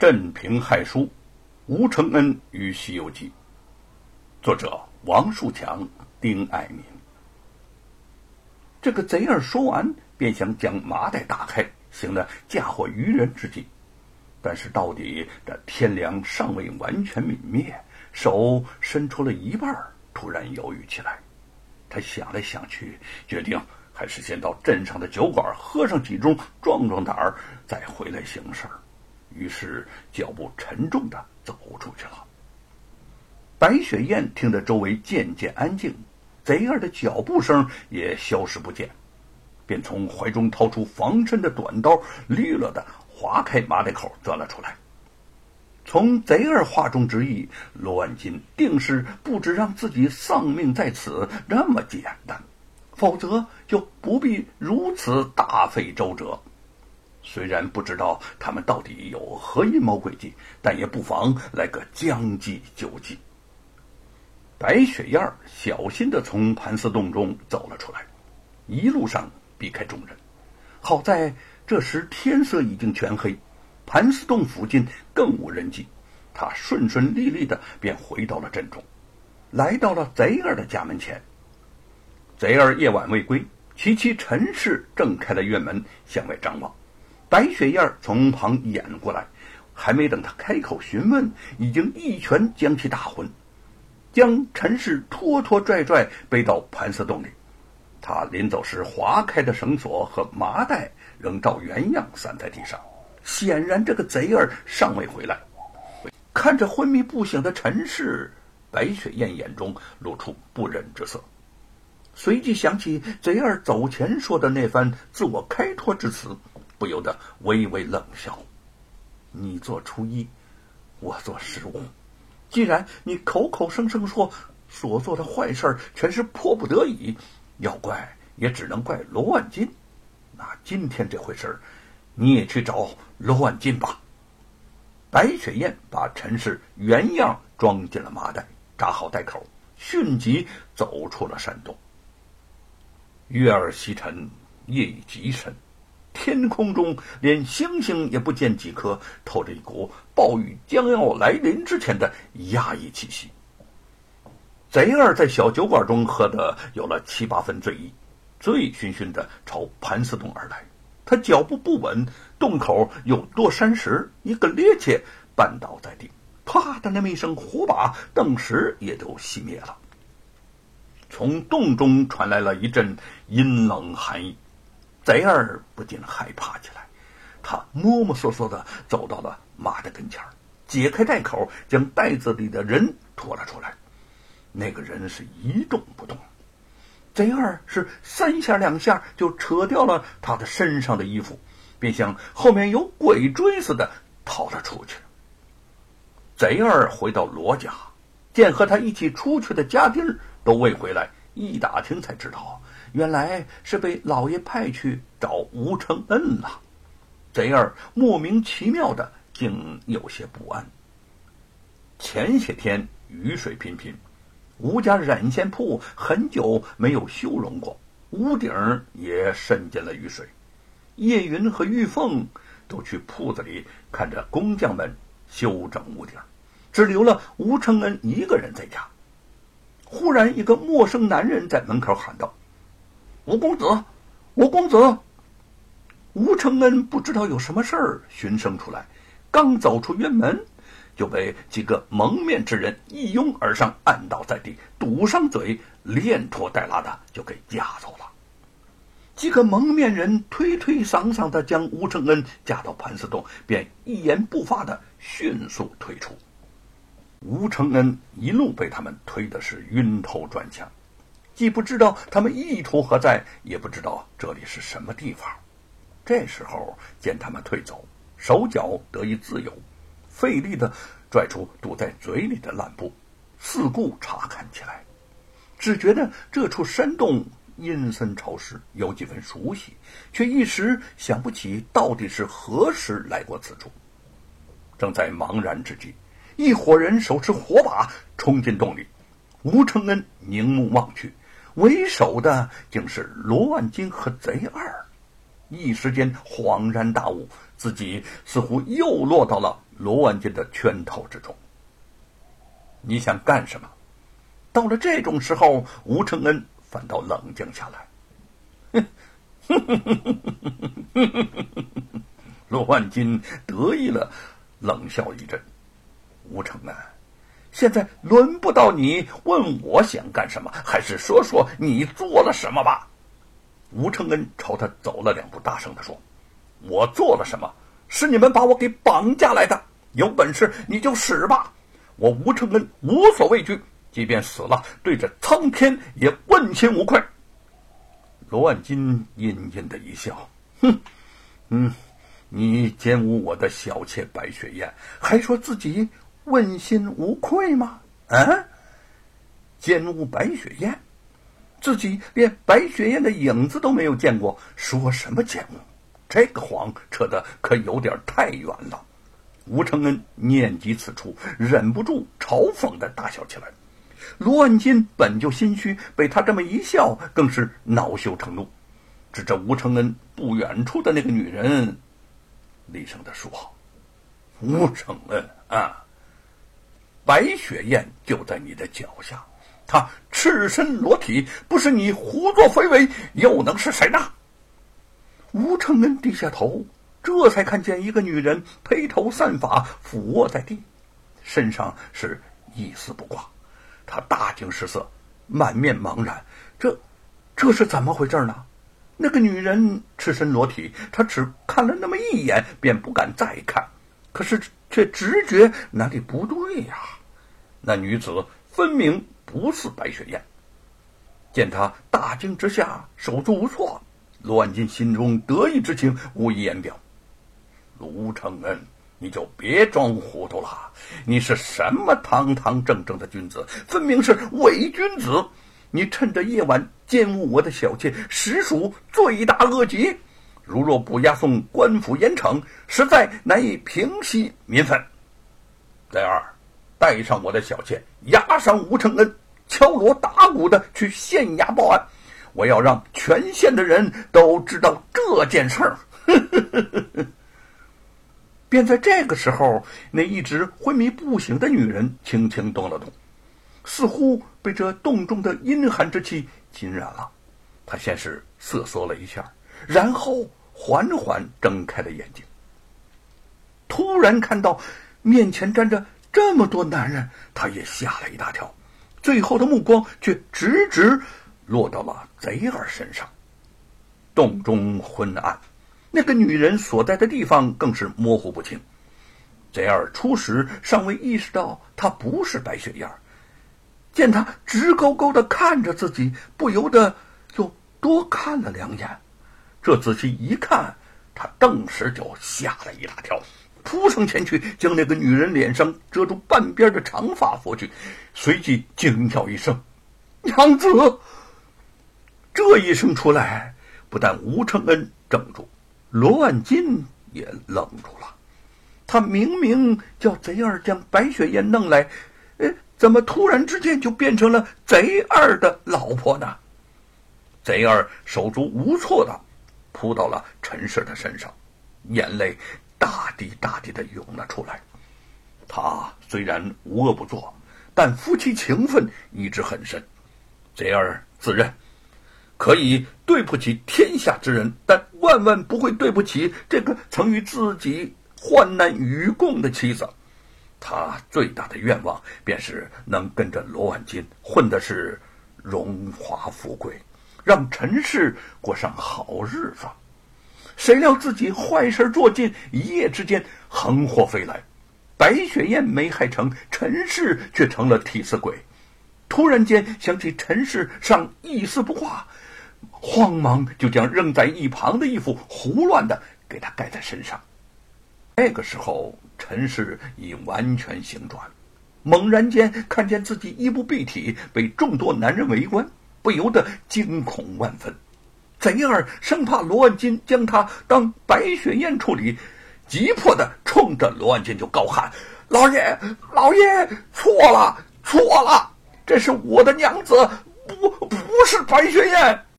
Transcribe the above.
镇平害书，吴承恩与《西游记》，作者王树强、丁爱民。这个贼儿说完，便想将麻袋打开，行了嫁祸于人之计。但是到底这天良尚未完全泯灭，手伸出了一半，突然犹豫起来。他想来想去，决定。还是先到镇上的酒馆喝上几盅，壮壮胆儿，再回来行事。于是脚步沉重的走出去了。白雪燕听得周围渐渐安静，贼儿的脚步声也消失不见，便从怀中掏出防身的短刀，利落的划开麻袋口，钻了出来。从贼儿话中之意，罗万金定是不止让自己丧命在此那么简单。否则就不必如此大费周折。虽然不知道他们到底有何阴谋诡计，但也不妨来个将计就计。白雪燕小心的从盘丝洞中走了出来，一路上避开众人。好在这时天色已经全黑，盘丝洞附近更无人迹，他顺顺利利的便回到了镇中，来到了贼儿的家门前。贼儿夜晚未归，其妻陈氏正开了院门向外张望。白雪燕从旁掩过来，还没等他开口询问，已经一拳将其打昏，将陈氏拖拖拽拽背到盘丝洞里。他临走时划开的绳索和麻袋仍照原样散在地上，显然这个贼儿尚未回来。看着昏迷不醒的陈氏，白雪燕眼中露出不忍之色。随即想起贼儿走前说的那番自我开脱之词，不由得微微冷笑：“你做初一，我做十五。既然你口口声声说所做的坏事全是迫不得已，要怪也只能怪罗万金。那今天这回事你也去找罗万金吧。”白雪燕把陈氏原样装进了麻袋，扎好袋口，迅即走出了山洞。月儿西沉，夜已极深，天空中连星星也不见几颗，透着一股暴雨将要来临之前的压抑气息。贼儿在小酒馆中喝得有了七八分醉意，醉醺醺的朝盘丝洞而来。他脚步不稳，洞口有多山石，一个趔趄，绊倒在地，啪的那么一声，火把顿时也都熄灭了。从洞中传来了一阵阴冷寒意，贼儿不禁害怕起来。他摸摸索索的走到了马的跟前儿解开袋口，将袋子里的人拖了出来。那个人是一动不动。贼儿是三下两下就扯掉了他的身上的衣服，便像后面有鬼追似的逃了出去。贼儿回到罗家，见和他一起出去的家丁都未回来，一打听才知道，原来是被老爷派去找吴承恩了。贼儿莫名其妙的，竟有些不安。前些天雨水频频，吴家染线铺很久没有修容过，屋顶也渗进了雨水。叶云和玉凤都去铺子里看着工匠们修整屋顶，只留了吴承恩一个人在家。忽然，一个陌生男人在门口喊道：“吴公子，吴公子！”吴承恩不知道有什么事儿，寻声出来，刚走出院门，就被几个蒙面之人一拥而上，按倒在地，堵上嘴，连拖带拉的就给架走了。几个蒙面人推推搡搡的将吴承恩架到盘丝洞，便一言不发的迅速退出。吴承恩一路被他们推的是晕头转向，既不知道他们意图何在，也不知道这里是什么地方。这时候见他们退走，手脚得以自由，费力的拽出堵在嘴里的烂布，四顾查看起来，只觉得这处山洞阴森潮湿，有几分熟悉，却一时想不起到底是何时来过此处。正在茫然之际。一伙人手持火把冲进洞里，吴承恩凝目望去，为首的竟是罗万金和贼二，一时间恍然大悟，自己似乎又落到了罗万金的圈套之中。你想干什么？到了这种时候，吴承恩反倒冷静下来。罗万金得意了，冷笑一阵。吴承恩，现在轮不到你问我想干什么，还是说说你做了什么吧。吴承恩朝他走了两步，大声的说：“我做了什么？是你们把我给绑架来的。有本事你就使吧！我吴承恩无所畏惧，即便死了，对着苍天也问心无愧。”罗万金阴阴的一笑：“哼，嗯，你奸污我的小妾白雪燕，还说自己问心无愧吗？啊，奸污白雪燕！”自己连白雪燕的影子都没有见过，说什么奸污？这个谎扯得可有点太远了。吴承恩念及此处，忍不住嘲讽的大笑起来。罗万金本就心虚，被他这么一笑，更是恼羞成怒，指着吴承恩不远处的那个女人，厉声的说：“吴承恩啊，白雪燕就在你的脚下。”她赤身裸体，不是你胡作非为，又能是谁呢？吴承恩低下头，这才看见一个女人披头散发，俯卧在地，身上是一丝不挂。他大惊失色，满面茫然。这，这是怎么回事呢？那个女人赤身裸体，他只看了那么一眼，便不敢再看。可是却直觉哪里不对呀？那女子分明。不是白雪燕，见他大惊之下手足无措，罗万金心中得意之情无以言表。卢承恩，你就别装糊涂了，你是什么堂堂正正的君子，分明是伪君子！你趁着夜晚奸污我的小妾，实属罪大恶极。如若不押送官府严惩，实在难以平息民愤。再二，带上我的小妾，押上吴承恩。敲锣打鼓的去县衙报案，我要让全县的人都知道这件事儿。便在这个时候，那一直昏迷不醒的女人轻轻动了动，似乎被这洞中的阴寒之气浸染了。她先是瑟缩了一下，然后缓缓睁开了眼睛。突然看到面前站着这么多男人，他也吓了一大跳。最后的目光却直直落到了贼儿身上。洞中昏暗，那个女人所在的地方更是模糊不清。贼儿初时尚未意识到她不是白雪燕，见她直勾勾的看着自己，不由得又多看了两眼。这仔细一看，他顿时就吓了一大跳。扑上前去，将那个女人脸上遮住半边的长发拂去，随即惊叫一声：“娘子！”这一声出来，不但吴承恩怔住，罗万金也愣住了。他明明叫贼二将白雪燕弄来，哎，怎么突然之间就变成了贼二的老婆呢？贼二手足无措的扑到了陈氏的身上，眼泪。大滴大滴的涌了出来。他虽然无恶不作，但夫妻情分一直很深。贼儿自认可以对不起天下之人，但万万不会对不起这个曾与自己患难与共的妻子。他最大的愿望便是能跟着罗万金混的是荣华富贵，让陈氏过上好日子。谁料自己坏事做尽，一夜之间横祸飞来，白雪燕没害成，陈氏却成了替死鬼。突然间想起陈氏尚一丝不挂，慌忙就将扔在一旁的衣服胡乱的给他盖在身上。那个时候，陈氏已完全醒转，猛然间看见自己衣不蔽体，被众多男人围观，不由得惊恐万分。贼儿生怕罗万金将他当白雪燕处理，急迫的冲着罗万金就高喊：“老爷，老爷，错了，错了！这是我的娘子，不，不是白雪燕。”